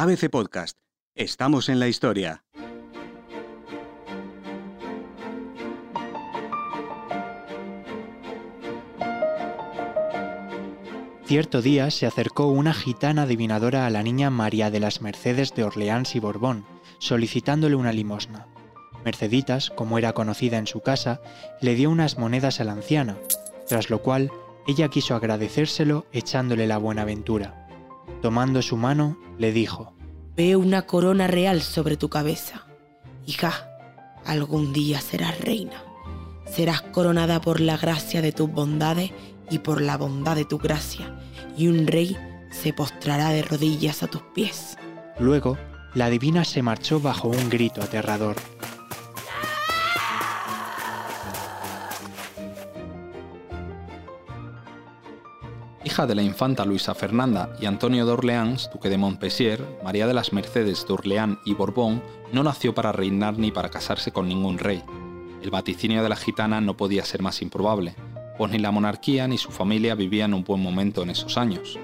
ABC Podcast. Estamos en la historia. Cierto día se acercó una gitana adivinadora a la niña María de las Mercedes de Orleans y Borbón, solicitándole una limosna. Merceditas, como era conocida en su casa, le dio unas monedas a la anciana, tras lo cual ella quiso agradecérselo echándole la buenaventura. Tomando su mano, le dijo, Veo una corona real sobre tu cabeza. Hija, algún día serás reina. Serás coronada por la gracia de tus bondades y por la bondad de tu gracia, y un rey se postrará de rodillas a tus pies. Luego, la divina se marchó bajo un grito aterrador. Hija de la infanta Luisa Fernanda y Antonio de Orleans, duque de Montpensier, María de las Mercedes de Orleans y Borbón no nació para reinar ni para casarse con ningún rey. El vaticinio de la gitana no podía ser más improbable, pues ni la monarquía ni su familia vivían un buen momento en esos años.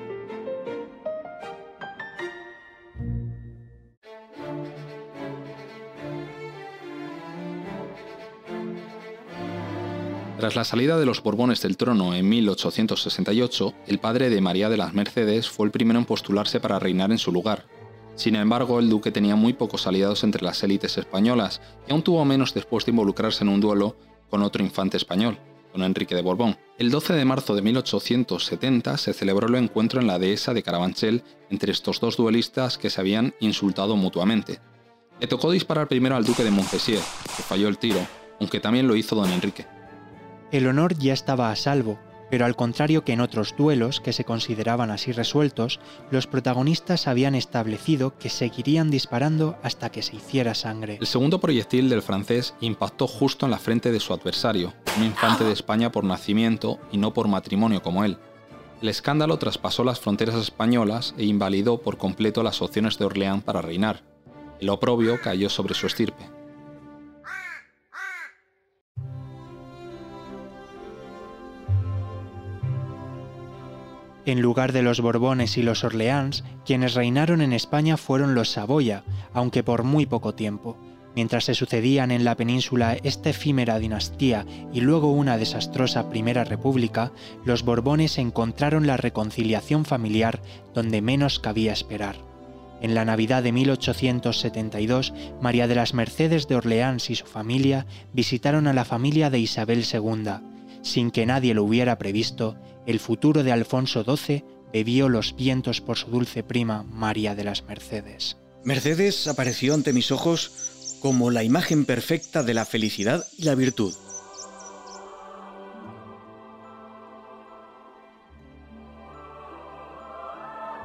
Tras la salida de los Borbones del trono en 1868, el padre de María de las Mercedes fue el primero en postularse para reinar en su lugar. Sin embargo, el duque tenía muy pocos aliados entre las élites españolas y aún tuvo menos después de involucrarse en un duelo con otro infante español, don Enrique de Borbón. El 12 de marzo de 1870 se celebró el encuentro en la dehesa de Carabanchel entre estos dos duelistas que se habían insultado mutuamente. Le tocó disparar primero al duque de Montpensier, que falló el tiro, aunque también lo hizo don Enrique. El honor ya estaba a salvo, pero al contrario que en otros duelos que se consideraban así resueltos, los protagonistas habían establecido que seguirían disparando hasta que se hiciera sangre. El segundo proyectil del francés impactó justo en la frente de su adversario, un infante de España por nacimiento y no por matrimonio como él. El escándalo traspasó las fronteras españolas e invalidó por completo las opciones de Orleán para reinar. El oprobio cayó sobre su estirpe. En lugar de los Borbones y los Orleans, quienes reinaron en España fueron los Saboya, aunque por muy poco tiempo. Mientras se sucedían en la península esta efímera dinastía y luego una desastrosa Primera República, los Borbones encontraron la reconciliación familiar donde menos cabía esperar. En la Navidad de 1872, María de las Mercedes de Orleans y su familia visitaron a la familia de Isabel II. Sin que nadie lo hubiera previsto, el futuro de Alfonso XII bebió los vientos por su dulce prima María de las Mercedes. Mercedes apareció ante mis ojos como la imagen perfecta de la felicidad y la virtud.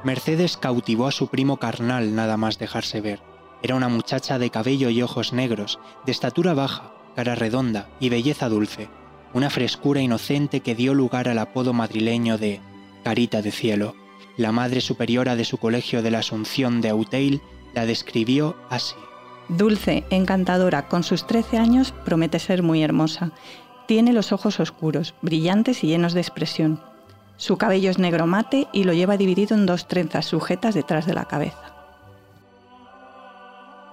Mercedes cautivó a su primo carnal nada más dejarse ver. Era una muchacha de cabello y ojos negros, de estatura baja, cara redonda y belleza dulce, una frescura inocente que dio lugar al apodo madrileño de Carita de Cielo. La madre superiora de su colegio de la Asunción de Auteil la describió así. Dulce, encantadora, con sus 13 años promete ser muy hermosa. Tiene los ojos oscuros, brillantes y llenos de expresión. Su cabello es negro mate y lo lleva dividido en dos trenzas sujetas detrás de la cabeza.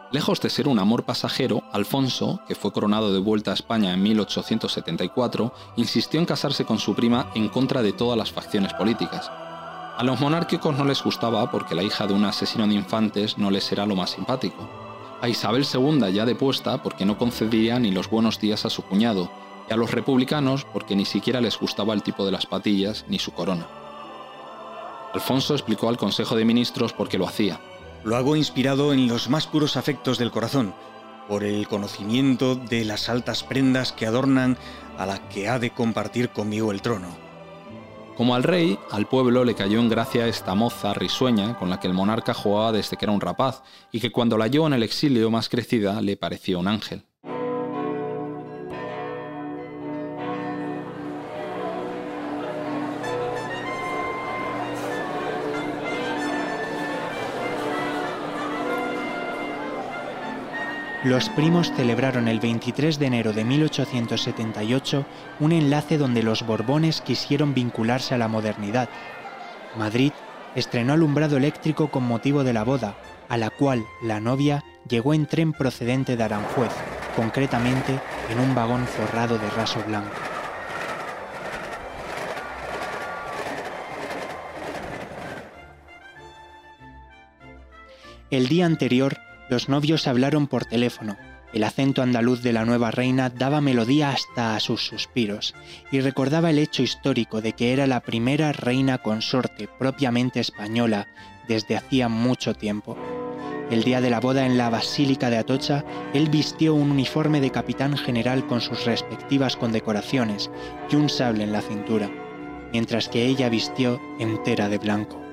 Lejos de ser un amor pasajero, Alfonso, que fue coronado de vuelta a España en 1874, insistió en casarse con su prima en contra de todas las facciones políticas. A los monárquicos no les gustaba porque la hija de un asesino de infantes no les era lo más simpático. A Isabel II ya depuesta porque no concedía ni los buenos días a su cuñado, y a los republicanos porque ni siquiera les gustaba el tipo de las patillas ni su corona. Alfonso explicó al Consejo de Ministros por qué lo hacía. Lo hago inspirado en los más puros afectos del corazón, por el conocimiento de las altas prendas que adornan a la que ha de compartir conmigo el trono. Como al rey, al pueblo le cayó en gracia esta moza risueña con la que el monarca jugaba desde que era un rapaz y que cuando la halló en el exilio más crecida le pareció un ángel. Los primos celebraron el 23 de enero de 1878 un enlace donde los Borbones quisieron vincularse a la modernidad. Madrid estrenó alumbrado eléctrico con motivo de la boda, a la cual la novia llegó en tren procedente de Aranjuez, concretamente en un vagón forrado de raso blanco. El día anterior, los novios hablaron por teléfono. El acento andaluz de la nueva reina daba melodía hasta a sus suspiros y recordaba el hecho histórico de que era la primera reina consorte propiamente española desde hacía mucho tiempo. El día de la boda en la Basílica de Atocha, él vistió un uniforme de capitán general con sus respectivas condecoraciones y un sable en la cintura, mientras que ella vistió entera de blanco.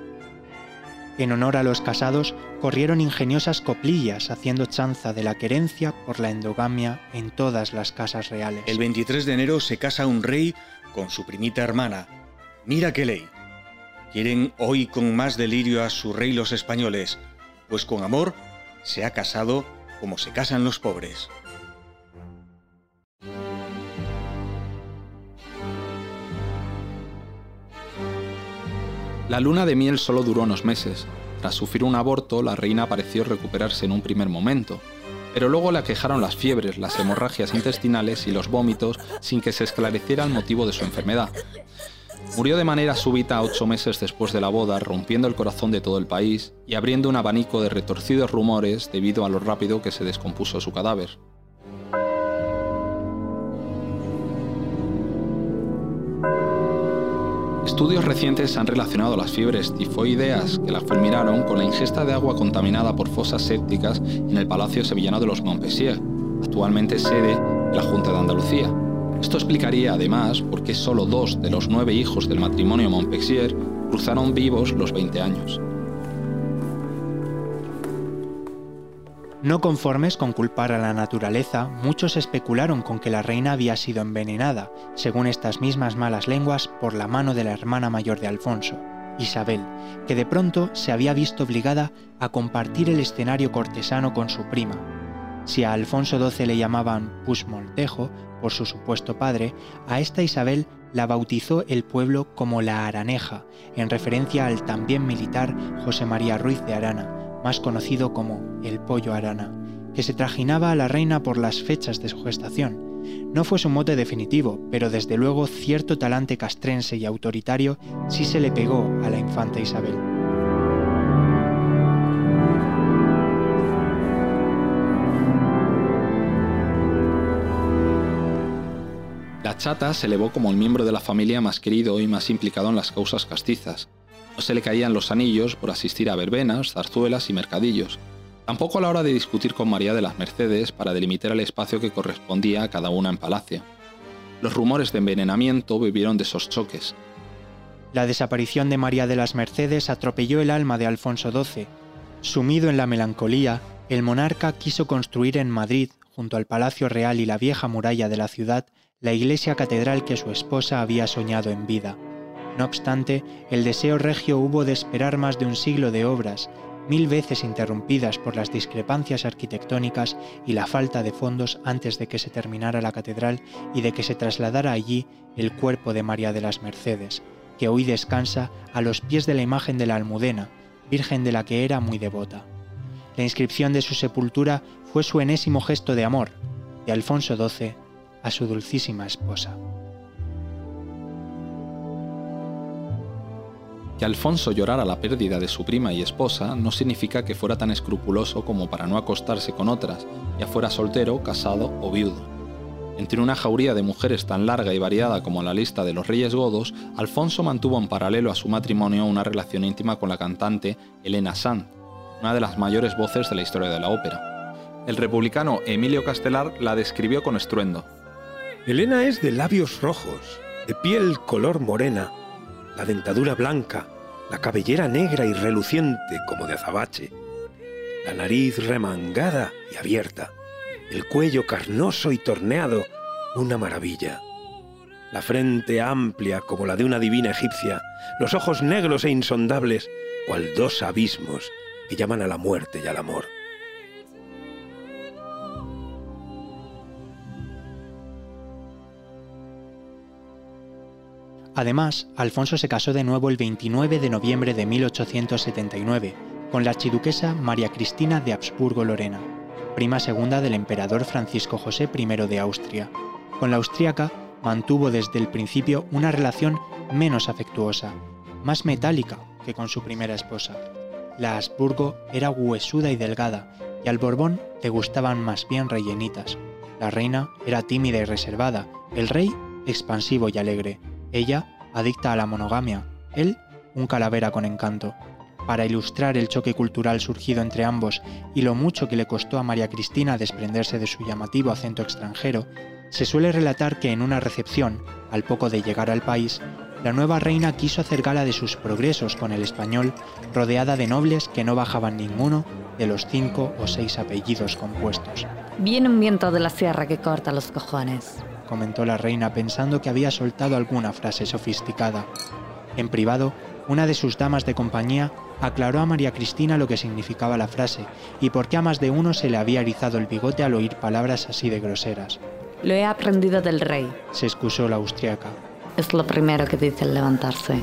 En honor a los casados, corrieron ingeniosas coplillas haciendo chanza de la querencia por la endogamia en todas las casas reales. El 23 de enero se casa un rey con su primita hermana. Mira qué ley. Quieren hoy con más delirio a su rey los españoles, pues con amor se ha casado como se casan los pobres. La luna de miel solo duró unos meses. Tras sufrir un aborto, la reina pareció recuperarse en un primer momento, pero luego le aquejaron las fiebres, las hemorragias intestinales y los vómitos sin que se esclareciera el motivo de su enfermedad. Murió de manera súbita ocho meses después de la boda, rompiendo el corazón de todo el país y abriendo un abanico de retorcidos rumores debido a lo rápido que se descompuso su cadáver. Estudios recientes han relacionado las fiebres tifoideas que la fulminaron con la ingesta de agua contaminada por fosas sépticas en el Palacio Sevillano de los Montpensier, actualmente sede de la Junta de Andalucía. Esto explicaría además por qué solo dos de los nueve hijos del matrimonio Montpensier cruzaron vivos los 20 años. No conformes con culpar a la naturaleza, muchos especularon con que la reina había sido envenenada, según estas mismas malas lenguas, por la mano de la hermana mayor de Alfonso, Isabel, que de pronto se había visto obligada a compartir el escenario cortesano con su prima. Si a Alfonso XII le llamaban Pusmoltejo, por su supuesto padre, a esta Isabel la bautizó el pueblo como la Araneja, en referencia al también militar José María Ruiz de Arana, más conocido como el pollo arana, que se trajinaba a la reina por las fechas de su gestación. No fue su mote definitivo, pero desde luego cierto talante castrense y autoritario sí se le pegó a la infanta Isabel. La chata se elevó como el miembro de la familia más querido y más implicado en las causas castizas, no se le caían los anillos por asistir a verbenas, zarzuelas y mercadillos. Tampoco a la hora de discutir con María de las Mercedes para delimitar el espacio que correspondía a cada una en palacio. Los rumores de envenenamiento vivieron de esos choques. La desaparición de María de las Mercedes atropelló el alma de Alfonso XII. Sumido en la melancolía, el monarca quiso construir en Madrid, junto al Palacio Real y la vieja muralla de la ciudad, la iglesia catedral que su esposa había soñado en vida. No obstante, el deseo regio hubo de esperar más de un siglo de obras, mil veces interrumpidas por las discrepancias arquitectónicas y la falta de fondos antes de que se terminara la catedral y de que se trasladara allí el cuerpo de María de las Mercedes, que hoy descansa a los pies de la imagen de la Almudena, virgen de la que era muy devota. La inscripción de su sepultura fue su enésimo gesto de amor, de Alfonso XII a su dulcísima esposa. Que Alfonso llorara la pérdida de su prima y esposa no significa que fuera tan escrupuloso como para no acostarse con otras, ya fuera soltero, casado o viudo. Entre una jauría de mujeres tan larga y variada como la lista de los reyes godos, Alfonso mantuvo en paralelo a su matrimonio una relación íntima con la cantante Elena Sand, una de las mayores voces de la historia de la ópera. El republicano Emilio Castelar la describió con estruendo. Elena es de labios rojos, de piel color morena, la dentadura blanca, la cabellera negra y reluciente como de azabache, la nariz remangada y abierta, el cuello carnoso y torneado, una maravilla. La frente amplia como la de una divina egipcia, los ojos negros e insondables, cual dos abismos que llaman a la muerte y al amor. Además, Alfonso se casó de nuevo el 29 de noviembre de 1879 con la archiduquesa María Cristina de Habsburgo-Lorena, prima segunda del emperador Francisco José I de Austria. Con la austríaca mantuvo desde el principio una relación menos afectuosa, más metálica que con su primera esposa. La Habsburgo era huesuda y delgada, y al Borbón le gustaban más bien rellenitas. La reina era tímida y reservada, el rey expansivo y alegre, ella adicta a la monogamia, él un calavera con encanto. Para ilustrar el choque cultural surgido entre ambos y lo mucho que le costó a María Cristina desprenderse de su llamativo acento extranjero, se suele relatar que en una recepción, al poco de llegar al país, la nueva reina quiso hacer gala de sus progresos con el español, rodeada de nobles que no bajaban ninguno de los cinco o seis apellidos compuestos. Viene un viento de la sierra que corta los cojones, comentó la reina pensando que había soltado alguna frase sofisticada. En privado, una de sus damas de compañía aclaró a María Cristina lo que significaba la frase y por qué a más de uno se le había erizado el bigote al oír palabras así de groseras. Lo he aprendido del rey, Se excusó la austriaca. es lo primero que dice al levantarse.